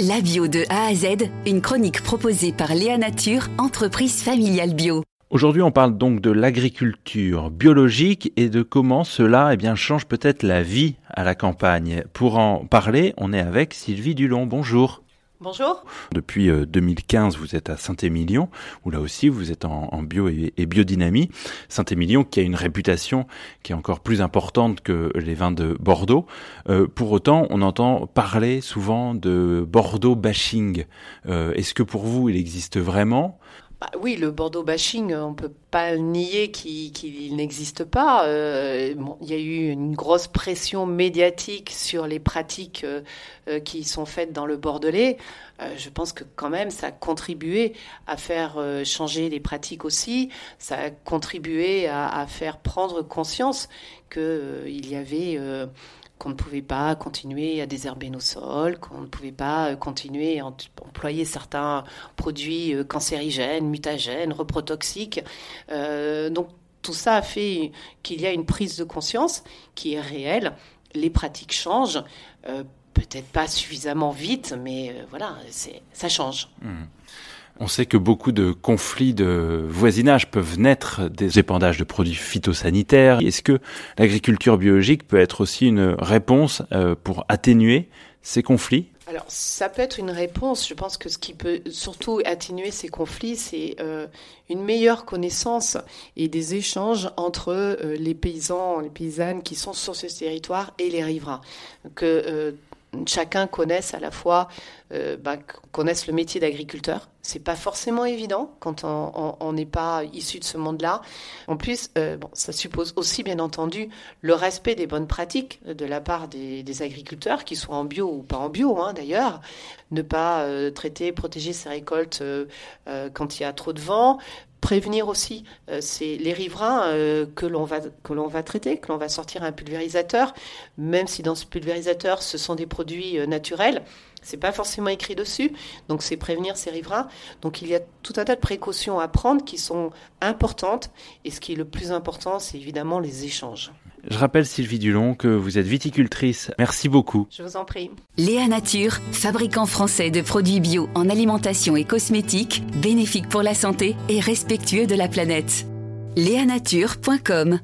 La bio de A à Z, une chronique proposée par Léa Nature, entreprise familiale bio. Aujourd'hui, on parle donc de l'agriculture biologique et de comment cela eh bien, change peut-être la vie à la campagne. Pour en parler, on est avec Sylvie Dulon. Bonjour. Bonjour. Depuis 2015, euh, vous êtes à Saint-Émilion, où là aussi vous êtes en, bio et, biodynamie. Saint-Émilion qui a une réputation qui est encore plus importante que les vins de Bordeaux. Euh, pour autant, on entend parler souvent de Bordeaux bashing. Euh, est-ce que pour vous, il existe vraiment? Bah oui, le Bordeaux bashing, on ne peut pas nier qu'il n'existe pas. Euh, il y a eu une grosse pression médiatique sur les pratiques euh, euh, qui sont faites dans le Bordelais. je pense que quand même, ça a contribué à faire changer les pratiques aussi. Ça a contribué à, à faire prendre conscience qu'il y avait qu'on ne pouvait pas continuer à désherber nos sols, qu'on ne pouvait pas euh, continuer à employer certains produits euh, cancérigènes, mutagènes, reprotoxiques. Euh, donc tout ça a fait qu'il y a une prise de conscience qui est réelle. Les pratiques changent, peut-être pas suffisamment vite, mais voilà, ça change. Mmh. On sait que beaucoup de conflits de voisinage peuvent naître des épandages de produits phytosanitaires. Est-ce que l'agriculture biologique peut être aussi une réponse euh, pour atténuer ces conflits? Alors, ça peut être une réponse. Je pense que ce qui peut surtout atténuer ces conflits, c'est euh, une meilleure connaissance et des échanges entre euh, les paysans, les paysannes qui sont sur ce territoire et les riverains. Chacun connaisse à la fois euh, bah, connaisse le métier d'agriculteur. C'est pas forcément évident quand on n'est pas issu de ce monde-là. En plus, euh, bon, ça suppose aussi bien entendu le respect des bonnes pratiques de la part des, agriculteurs, qu'ils soient en bio ou pas en bio hein, d'ailleurs. Ne pas euh, traiter, protéger ses récoltes quand il y a trop de vent, prévenir aussi euh, c'est les riverains euh, que l'on va traiter, que l'on va sortir un pulvérisateur, même si dans ce pulvérisateur ce sont des produits euh, naturels, c'est pas forcément écrit dessus, donc c'est prévenir ces riverains. Donc il y a tout un tas de précautions à prendre qui sont importantes, et ce qui est le plus important, c'est évidemment les échanges. Je rappelle Sylvie Dulon que vous êtes viticultrice. Merci beaucoup. Je vous en prie. Léa Nature, fabricant français de produits bio en alimentation et cosmétiques, bénéfique pour la santé et respectueux de la planète. Léanature.com